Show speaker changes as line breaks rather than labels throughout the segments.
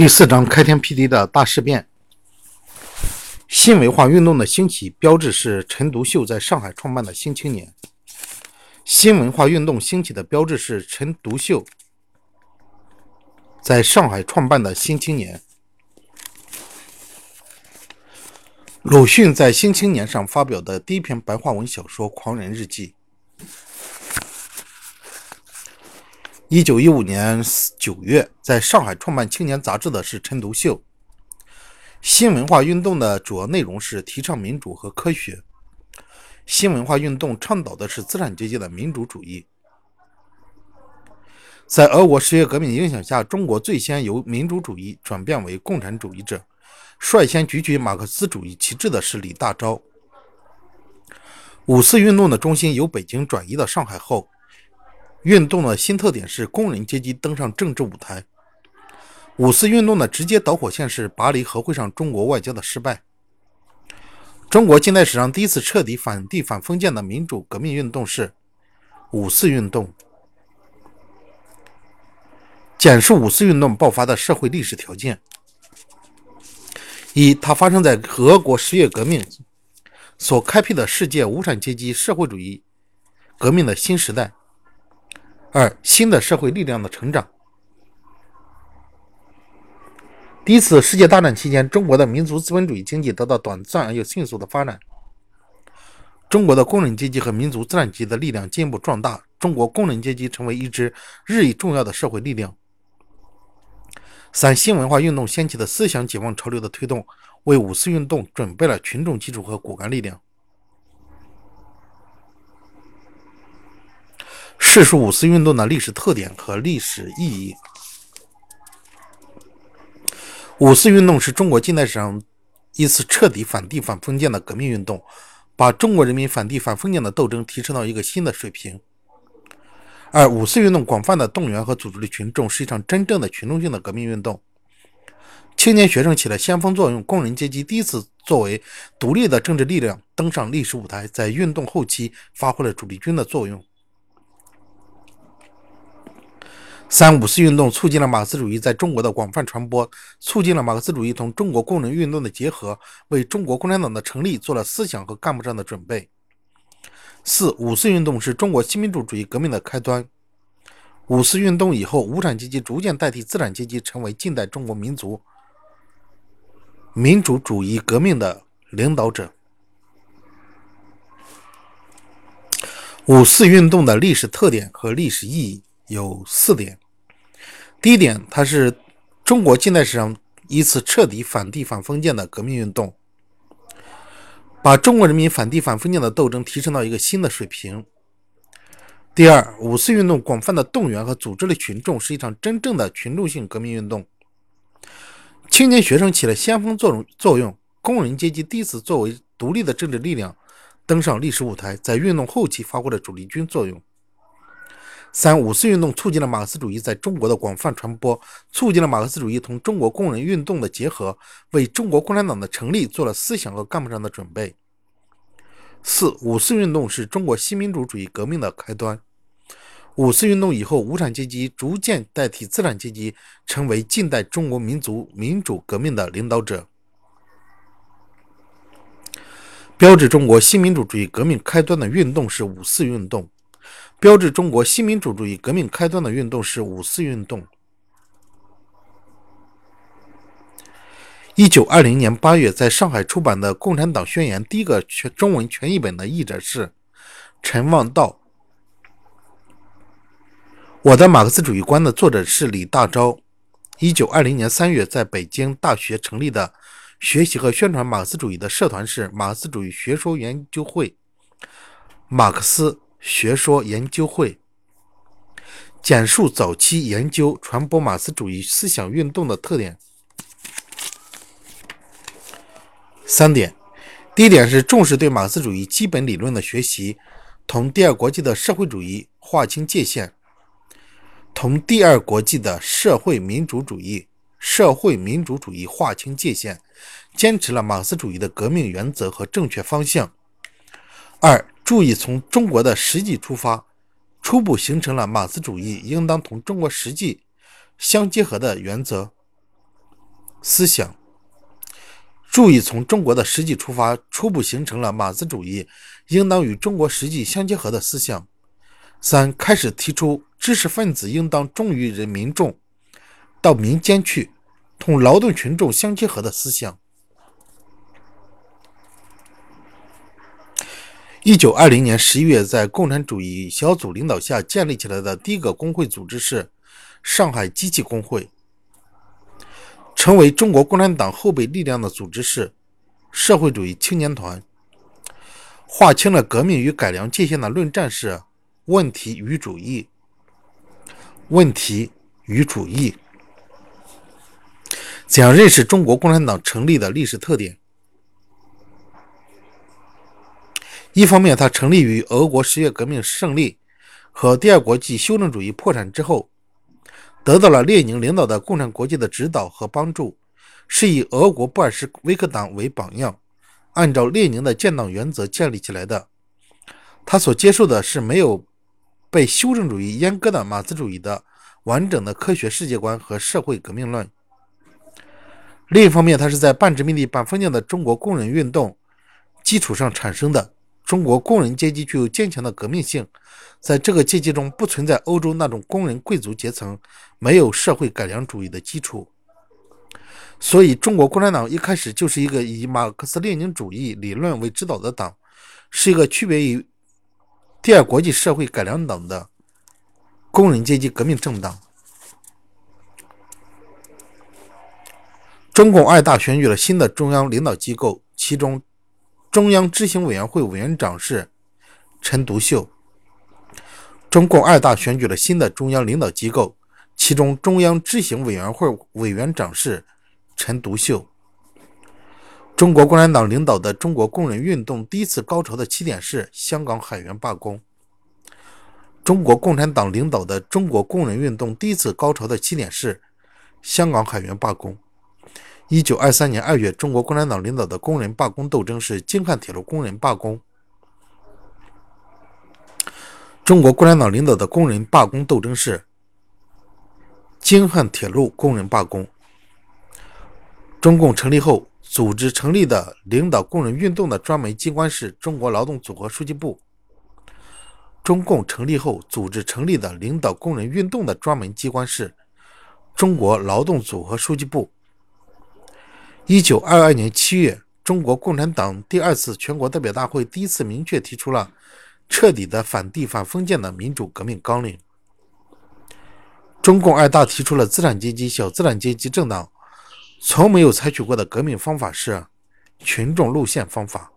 第四章开天辟地的大事变。新文化运动的兴起标志是陈独秀在上海创办的《新青年》。新文化运动兴起的标志是陈独秀在上海创办的《新青年》。鲁迅在《新青年》上发表的第一篇白话文小说《狂人日记》。一九一五年九月，在上海创办《青年》杂志的是陈独秀。新文化运动的主要内容是提倡民主和科学。新文化运动倡导的是资产阶级的民主主义。在俄国十月革命影响下，中国最先由民主主义转变为共产主义者，率先举起马克思主义旗帜的是李大钊。五四运动的中心由北京转移到上海后。运动的新特点是工人阶级登上政治舞台。五四运动的直接导火线是巴黎和会上中国外交的失败。中国近代史上第一次彻底反帝反封建的民主革命运动是五四运动。简述五四运动爆发的社会历史条件：一，它发生在俄国十月革命所开辟的世界无产阶级社会主义革命的新时代。二、新的社会力量的成长。第一次世界大战期间，中国的民族资本主义经济得到短暂而又迅速的发展，中国的工人阶级和民族资产阶级的力量进一步壮大，中国工人阶级成为一支日益重要的社会力量。三、新文化运动掀起的思想解放潮流的推动，为五四运动准备了群众基础和骨干力量。叙述五四运动的历史特点和历史意义。五四运动是中国近代史上一次彻底反帝反封建的革命运动，把中国人民反帝反封建的斗争提升到一个新的水平。而五四运动广泛的动员和组织了群众，是一场真正的群众性的革命运动。青年学生起了先锋作用，工人阶级第一次作为独立的政治力量登上历史舞台，在运动后期发挥了主力军的作用。三五四运动促进了马克思主义在中国的广泛传播，促进了马克思主义同中国工人运动的结合，为中国共产党的成立做了思想和干部上的准备。四五四运动是中国新民主主义革命的开端。五四运动以后，无产阶级逐渐代替资产阶级，成为近代中国民族民主主义革命的领导者。五四运动的历史特点和历史意义有四点。第一点，它是中国近代史上一次彻底反帝反封建的革命运动，把中国人民反帝反封建的斗争提升到一个新的水平。第二，五四运动广泛的动员和组织了群众，是一场真正的群众性革命运动。青年学生起了先锋作用作用，工人阶级第一次作为独立的政治力量登上历史舞台，在运动后期发挥了主力军作用。三五四运动促进了马克思主义在中国的广泛传播，促进了马克思主义同中国工人运动的结合，为中国共产党的成立做了思想和干部上的准备。四五四运动是中国新民主主义革命的开端。五四运动以后，无产阶级逐渐代替资产阶级，成为近代中国民族民主革命的领导者。标志中国新民主主义革命开端的运动是五四运动。标志中国新民主主义革命开端的运动是五四运动。一九二零年八月，在上海出版的《共产党宣言》第一个全中文全译本的译者是陈望道。我的马克思主义观的作者是李大钊。一九二零年三月，在北京大学成立的学习和宣传马克思主义的社团是马克思主义学说研究会。马克思。学说研究会简述早期研究传播马克思主义思想运动的特点。三点，第一点是重视对马克思主义基本理论的学习，同第二国际的社会主义划清界限，同第二国际的社会民主主义社会民主主义划清界限，坚持了马克思主义的革命原则和正确方向。二。注意从中国的实际出发，初步形成了马克思主义应当同中国实际相结合的原则。思想。注意从中国的实际出发，初步形成了马克思主义应当与中国实际相结合的思想。三开始提出知识分子应当忠于人民众，到民间去，同劳动群众相结合的思想。一九二零年十一月，在共产主义小组领导下建立起来的第一个工会组织是上海机器工会。成为中国共产党后备力量的组织是社会主义青年团。划清了革命与改良界限的论战是问题与主义。问题与主义。怎样认识中国共产党成立的历史特点？一方面，它成立于俄国十月革命胜利和第二国际修正主义破产之后。得到了列宁领导的共产国际的指导和帮助，是以俄国布尔什维克党为榜样，按照列宁的建党原则建立起来的。他所接受的是没有被修正主义阉割的马克思主义的完整的科学世界观和社会革命论。另一方面，他是在半殖民地半封建的中国工人运动基础上产生的。中国工人阶级具有坚强的革命性，在这个阶级中不存在欧洲那种工人贵族阶层，没有社会改良主义的基础。所以，中国共产党一开始就是一个以马克思列宁主义理论为指导的党，是一个区别于第二国际社会改良党的工人阶级革命政党。中共二大选举了新的中央领导机构，其中。中央执行委员会委员长是陈独秀。中共二大选举了新的中央领导机构，其中中央执行委员会委员长是陈独秀。中国共产党领导的中国工人运动第一次高潮的起点是香港海员罢工。中国共产党领导的中国工人运动第一次高潮的起点是香港海员罢工。一九二三年二月，中国共产党领导的工人罢工斗争是京汉铁路工人罢工。中国共产党领导的工人罢工斗争是京汉铁路工人罢工。中共成立后，组织成立的领导工人运动的专门机关是中国劳动组合书记部。中共成立后，组织成立的领导工人运动的专门机关是中国劳动组合书记部。一九二二年七月，中国共产党第二次全国代表大会第一次明确提出了彻底的反帝反封建的民主革命纲领。中共二大提出了资产阶级小资产阶级政党从没有采取过的革命方法是群众路线方法。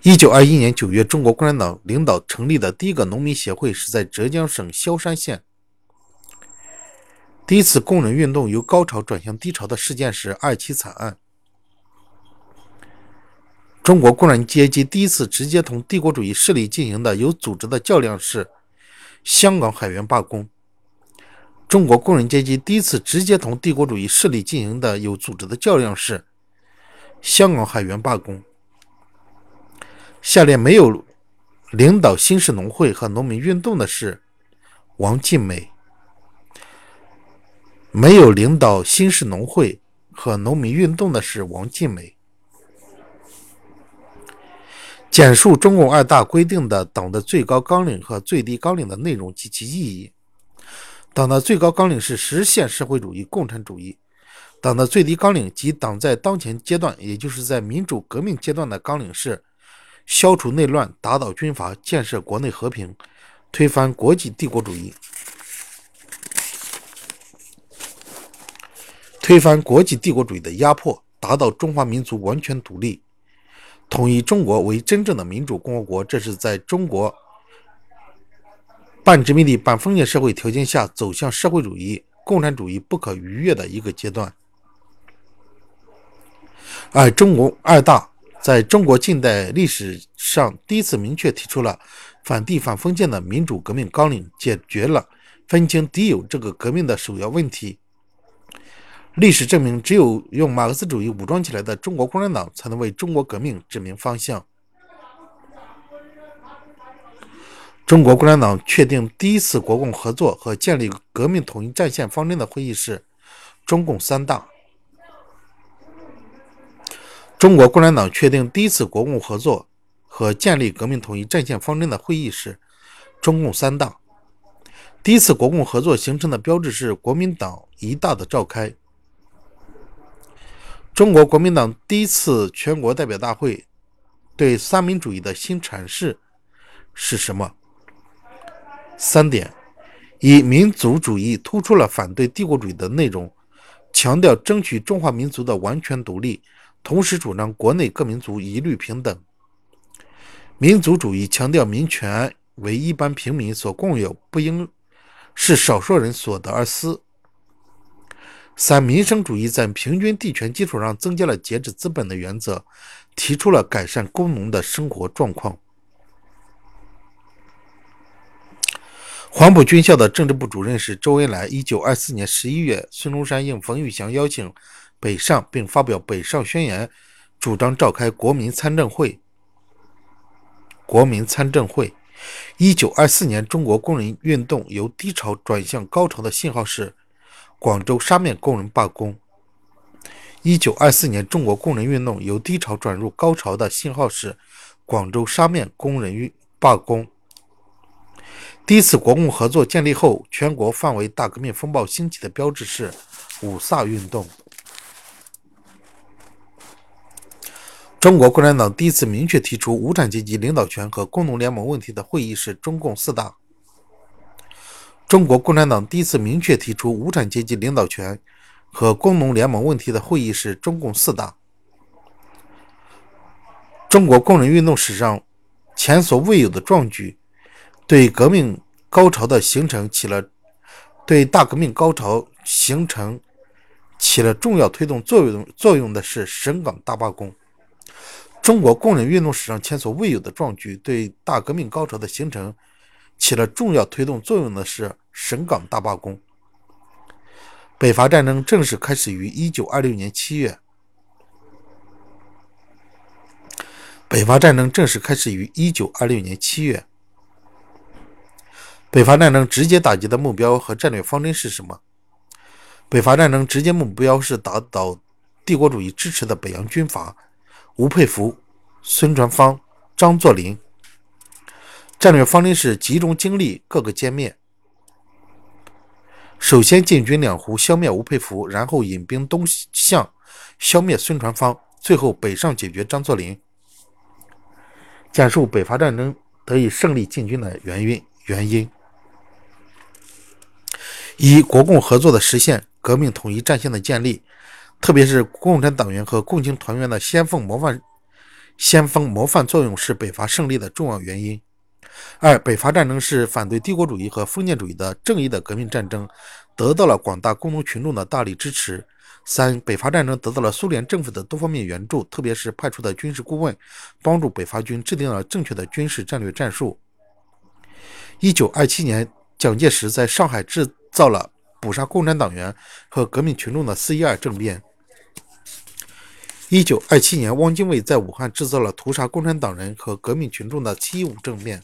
一九二一年九月，中国共产党领导成立的第一个农民协会是在浙江省萧山县。第一次工人运动由高潮转向低潮的事件是二七惨案。中国工人阶级第一次直接同帝国主义势力进行的有组织的较量是香港海员罢工。中国工人阶级第一次直接同帝国主义势力进行的有组织的较量是香港海员罢工。下列没有领导新式农会和农民运动的是王尽美。没有领导新式农会和农民运动的是王尽美。简述中共二大规定的党的最高纲领和最低纲领的内容及其意义。党的最高纲领是实现社会主义共产主义，党的最低纲领及党在当前阶段，也就是在民主革命阶段的纲领是消除内乱、打倒军阀、建设国内和平、推翻国际帝国主义。推翻国际帝国主义的压迫，达到中华民族完全独立，统一中国为真正的民主共和国，这是在中国半殖民地半封建社会条件下走向社会主义共产主义不可逾越的一个阶段。而中国二大在中国近代历史上第一次明确提出了反帝反封建的民主革命纲领，解决了分清敌友这个革命的首要问题。历史证明，只有用马克思主义武装起来的中国共产党，才能为中国革命指明方向。中国共产党确定第一次国共合作和建立革命统一战线方针的会议是中共三大。中国共产党确定第一次国共合作和建立革命统一战线方针的会议是中共三大。第一次国共合作形成的标志是国民党一大的召开。中国国民党第一次全国代表大会对三民主义的新阐释是什么？三点：一、民族主义突出了反对帝国主义的内容，强调争取中华民族的完全独立，同时主张国内各民族一律平等。民族主义强调民权为一般平民所共有，不应是少数人所得而私。三、民生主义在平均地权基础上增加了节制资本的原则，提出了改善工农的生活状况。黄埔军校的政治部主任是周恩来。一九二四年十一月，孙中山应冯玉祥邀请北上，并发表《北上宣言》，主张召开国民参政会。国民参政会。一九二四年，中国工人运动由低潮转向高潮的信号是广州沙面工人罢工。一九二四年，中国工人运动由低潮转入高潮的信号是广州沙面工人运罢工。第一次国共合作建立后，全国范围大革命风暴兴起的标志是五卅运动。中国共产党第一次明确提出无产阶级领导权和工农联盟问题的会议是中共四大。中国共产党第一次明确提出无产阶级领导权和工农联盟问题的会议是中共四大。中国工人运动史上前所未有的壮举。对革命高潮的形成起了对大革命高潮形成起了重要推动作用作用的是省港大罢工。中国工人运动史上前所未有的壮举，对大革命高潮的形成起了重要推动作用的是省港大罢工。北伐战争正式开始于一九二六年七月。北伐战争正式开始于一九二六年七月。北伐战争直接打击的目标和战略方针是什么？北伐战争直接目标是打倒帝国主义支持的北洋军阀吴佩孚、孙传芳、张作霖。战略方针是集中精力，各个歼灭。首先进军两湖，消灭吴佩孚，然后引兵东向，消灭孙传芳，最后北上解决张作霖。讲述北伐战争得以胜利进军的原因原因。一、国共合作的实现，革命统一战线的建立，特别是共产党员和共青团员的先锋模范、先锋模范作用是北伐胜利的重要原因。二、北伐战争是反对帝国主义和封建主义的正义的革命战争，得到了广大工农群众的大力支持。三、北伐战争得到了苏联政府的多方面援助，特别是派出的军事顾问，帮助北伐军制定了正确的军事战略战术。一九二七年，蒋介石在上海制。造了捕杀共产党员和革命群众的“四一二”政变。一九二七年，汪精卫在武汉制造了屠杀共产党人和革命群众的“七一五”政变。